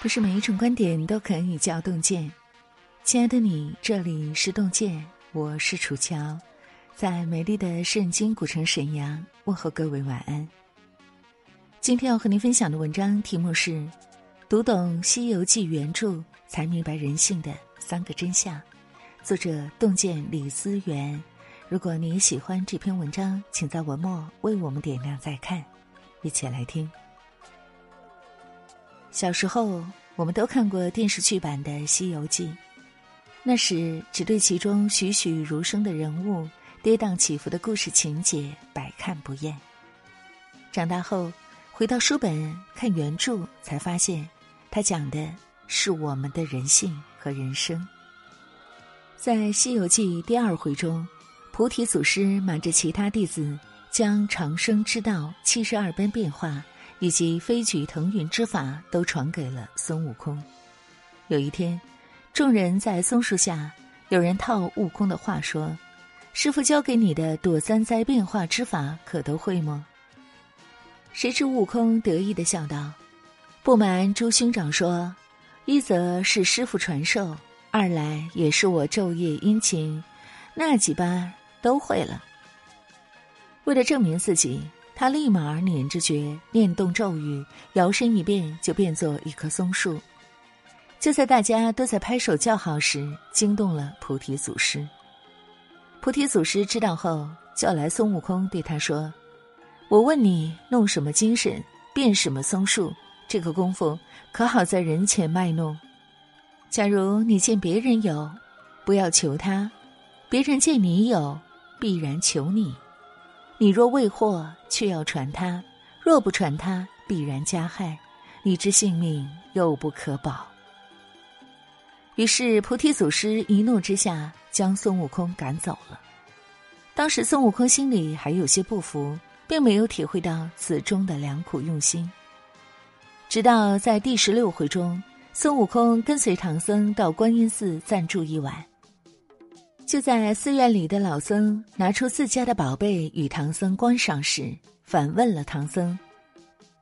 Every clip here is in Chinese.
不是每一种观点都可以叫洞见。亲爱的你，这里是洞见，我是楚乔，在美丽的圣经古城沈阳问候各位晚安。今天要和您分享的文章题目是《读懂《西游记》原著，才明白人性的三个真相》，作者洞见李思源。如果你喜欢这篇文章，请在文末为我们点亮再看，一起来听。小时候，我们都看过电视剧版的《西游记》，那时只对其中栩栩如生的人物、跌宕起伏的故事情节百看不厌。长大后，回到书本看原著，才发现，它讲的是我们的人性和人生。在《西游记》第二回中，菩提祖师瞒着其他弟子，将长生之道七十二般变化。以及飞举腾云之法都传给了孙悟空。有一天，众人在松树下，有人套悟空的话说：“师傅教给你的躲三灾变化之法，可都会吗？”谁知悟空得意的笑道：“不瞒诸兄长说，一则是师傅传授，二来也是我昼夜殷勤，那几般都会了。”为了证明自己。他立马捻着诀，念动咒语，摇身一变就变作一棵松树。就在大家都在拍手叫好时，惊动了菩提祖师。菩提祖师知道后，叫来孙悟空，对他说：“我问你，弄什么精神，变什么松树？这个功夫可好在人前卖弄？假如你见别人有，不要求他；别人见你有，必然求你。”你若未获，却要传他；若不传他，必然加害，你之性命又不可保。于是菩提祖师一怒之下，将孙悟空赶走了。当时孙悟空心里还有些不服，并没有体会到此中的良苦用心。直到在第十六回中，孙悟空跟随唐僧到观音寺暂住一晚。就在寺院里的老僧拿出自家的宝贝与唐僧观赏时，反问了唐僧：“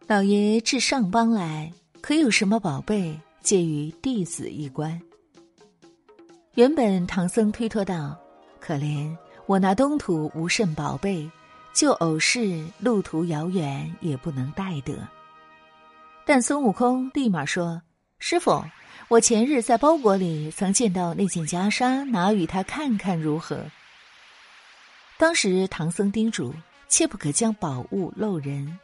老爷至上邦来，可有什么宝贝借与弟子一观？”原本唐僧推脱道：“可怜我那东土无甚宝贝，就偶是路途遥远，也不能带得。”但孙悟空立马说：“师傅。”我前日在包裹里曾见到那件袈裟，拿与他看看如何？当时唐僧叮嘱，切不可将宝物露人。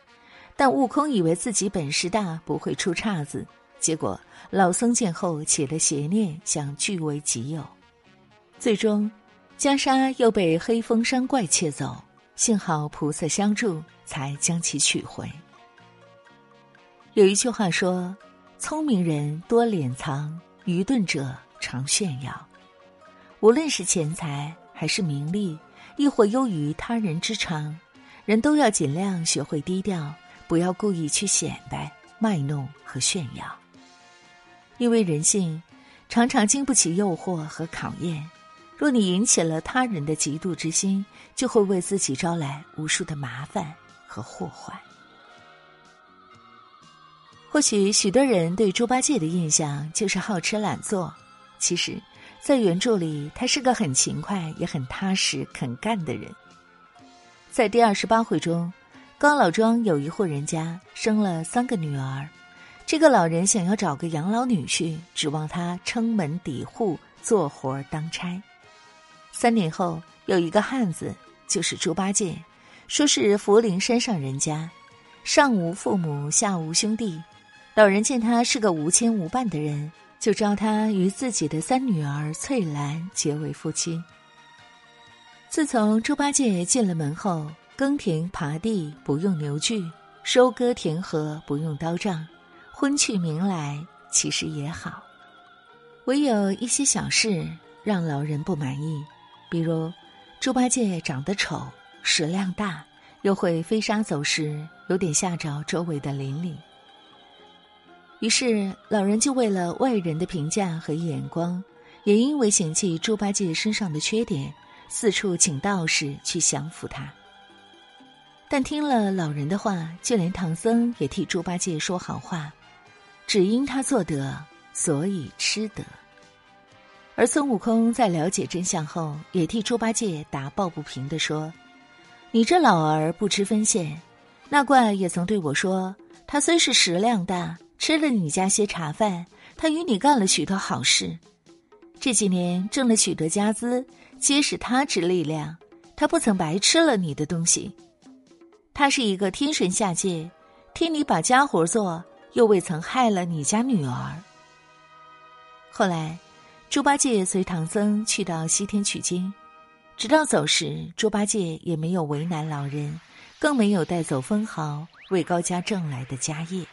但悟空以为自己本事大，不会出岔子。结果老僧见后起了邪念，想据为己有。最终，袈裟又被黑风山怪窃走，幸好菩萨相助，才将其取回。有一句话说。聪明人多敛藏，愚钝者常炫耀。无论是钱财还是名利，亦或优于他人之长，人都要尽量学会低调，不要故意去显摆、卖弄和炫耀。因为人性常常经不起诱惑和考验。若你引起了他人的嫉妒之心，就会为自己招来无数的麻烦和祸患。或许许多人对猪八戒的印象就是好吃懒做，其实，在原著里他是个很勤快也很踏实肯干的人。在第二十八回中，高老庄有一户人家生了三个女儿，这个老人想要找个养老女婿，指望他撑门抵户做活当差。三年后，有一个汉子，就是猪八戒，说是福陵山上人家，上无父母，下无兄弟。老人见他是个无牵无绊的人，就招他与自己的三女儿翠兰结为夫妻。自从猪八戒进了门后，耕田耙地不用牛具，收割田禾不用刀杖，婚去名来，其实也好。唯有一些小事让老人不满意，比如猪八戒长得丑，食量大，又会飞沙走石，有点吓着周围的邻里。于是，老人就为了外人的评价和眼光，也因为嫌弃猪八戒身上的缺点，四处请道士去降服他。但听了老人的话，就连唐僧也替猪八戒说好话。只因他做得，所以吃得。而孙悟空在了解真相后，也替猪八戒打抱不平的说：“你这老儿不知分县，那怪也曾对我说，他虽是食量大，吃了你家些茶饭，他与你干了许多好事。这几年挣了许多家资，皆是他之力量，他不曾白吃了你的东西。他是一个天神下界，替你把家活做，又未曾害了你家女儿。后来。”猪八戒随唐僧去到西天取经，直到走时，猪八戒也没有为难老人，更没有带走分毫为高家挣来的家业。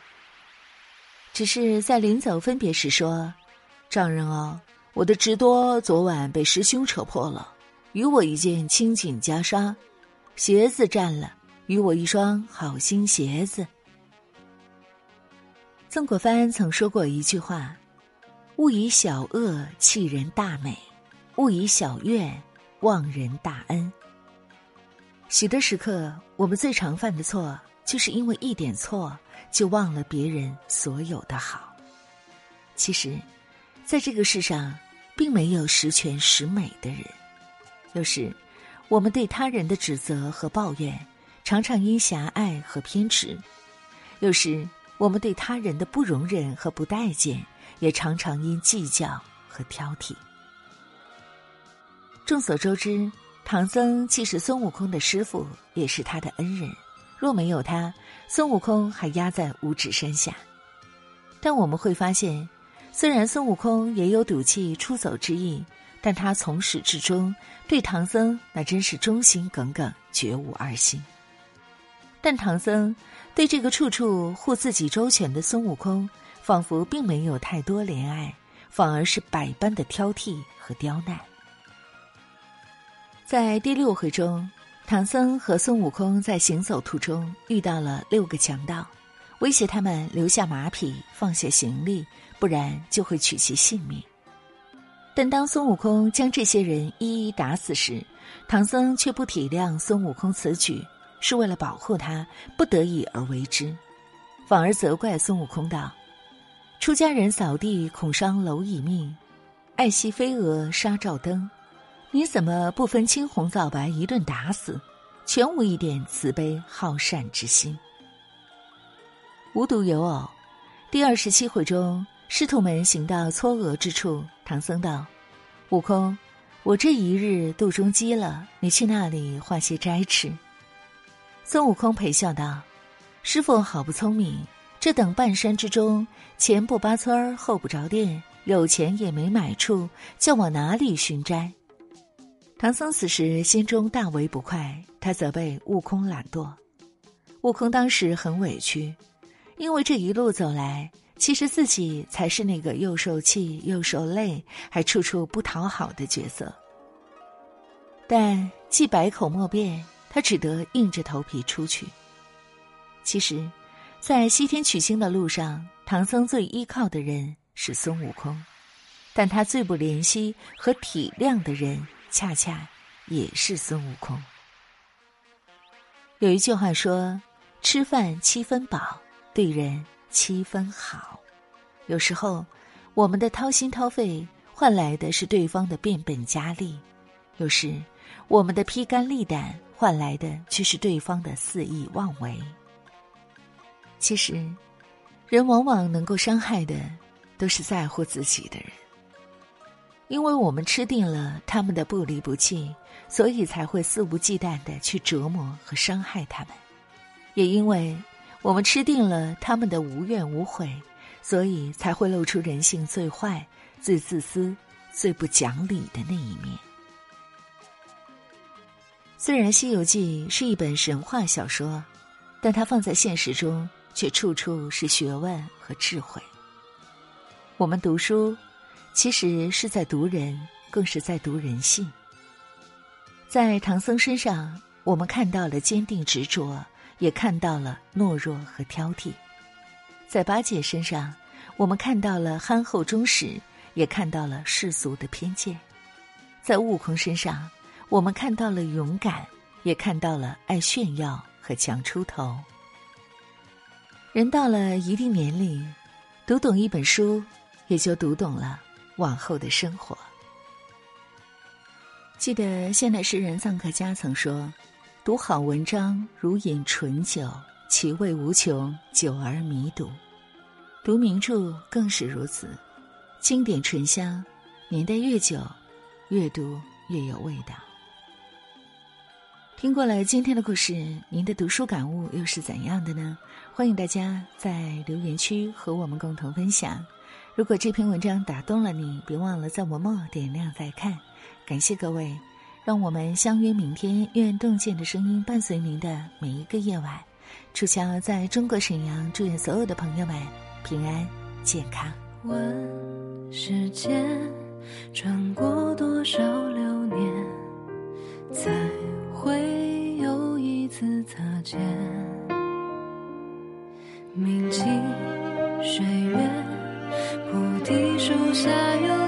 只是在临走分别时说：“丈人哦，我的直多昨晚被师兄扯破了，与我一件青锦袈裟，鞋子占了，与我一双好新鞋子。”曾国藩曾说过一句话。勿以小恶弃人大美，勿以小怨忘人大恩。许多时刻，我们最常犯的错，就是因为一点错就忘了别人所有的好。其实，在这个世上，并没有十全十美的人。有时，我们对他人的指责和抱怨，常常因狭隘和偏执；有时，我们对他人的不容忍和不待见。也常常因计较和挑剔。众所周知，唐僧既是孙悟空的师傅，也是他的恩人。若没有他，孙悟空还压在五指山下。但我们会发现，虽然孙悟空也有赌气出走之意，但他从始至终对唐僧那真是忠心耿耿，绝无二心。但唐僧对这个处处护自己周全的孙悟空。仿佛并没有太多怜爱，反而是百般的挑剔和刁难。在第六回中，唐僧和孙悟空在行走途中遇到了六个强盗，威胁他们留下马匹，放下行李，不然就会取其性命。但当孙悟空将这些人一一打死时，唐僧却不体谅孙悟空此举是为了保护他，不得已而为之，反而责怪孙悟空道。出家人扫地恐伤蝼蚁命，爱惜飞蛾杀照灯。你怎么不分青红皂白一顿打死，全无一点慈悲好善之心？无独有偶，第二十七回中，师徒们行到嵯峨之处，唐僧道：“悟空，我这一日肚中饥了，你去那里换些斋吃。”孙悟空陪笑道：“师傅好不聪明。”这等半山之中，前不扒村儿，后不着店，有钱也没买处，叫往哪里寻斋？唐僧此时心中大为不快，他责备悟空懒惰。悟空当时很委屈，因为这一路走来，其实自己才是那个又受气又受累，还处处不讨好的角色。但既百口莫辩，他只得硬着头皮出去。其实。在西天取经的路上，唐僧最依靠的人是孙悟空，但他最不怜惜和体谅的人，恰恰也是孙悟空。有一句话说：“吃饭七分饱，对人七分好。”有时候，我们的掏心掏肺换来的是对方的变本加厉；有时，我们的披肝沥胆换来的却是对方的肆意妄为。其实，人往往能够伤害的，都是在乎自己的人。因为我们吃定了他们的不离不弃，所以才会肆无忌惮的去折磨和伤害他们；也因为我们吃定了他们的无怨无悔，所以才会露出人性最坏、最自私、最不讲理的那一面。虽然《西游记》是一本神话小说，但它放在现实中。却处处是学问和智慧。我们读书，其实是在读人，更是在读人性。在唐僧身上，我们看到了坚定执着，也看到了懦弱和挑剔；在八戒身上，我们看到了憨厚忠实，也看到了世俗的偏见；在悟空身上，我们看到了勇敢，也看到了爱炫耀和强出头。人到了一定年龄，读懂一本书，也就读懂了往后的生活。记得现代诗人臧克家曾说：“读好文章如饮醇酒，其味无穷，久而弥笃。”读名著更是如此，经典醇香，年代越久，越读越有味道。听过了今天的故事，您的读书感悟又是怎样的呢？欢迎大家在留言区和我们共同分享。如果这篇文章打动了你，别忘了在文末点亮再看。感谢各位，让我们相约明天。愿洞见的声音伴随您的每一个夜晚。楚乔在中国沈阳，祝愿所有的朋友们平安健康。问世间转过多少流年，才会有一次擦肩？铭记岁月，留下。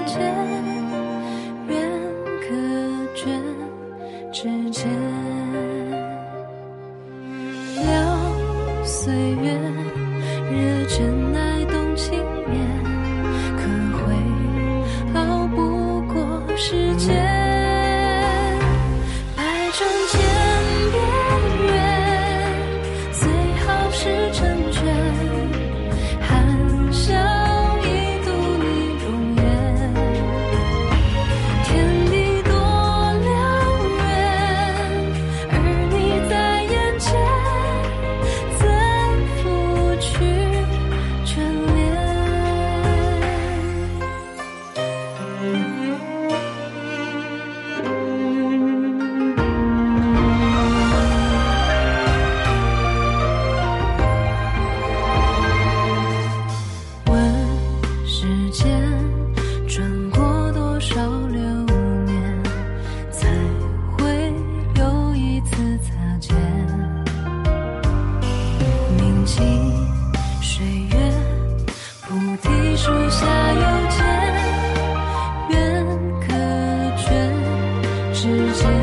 之间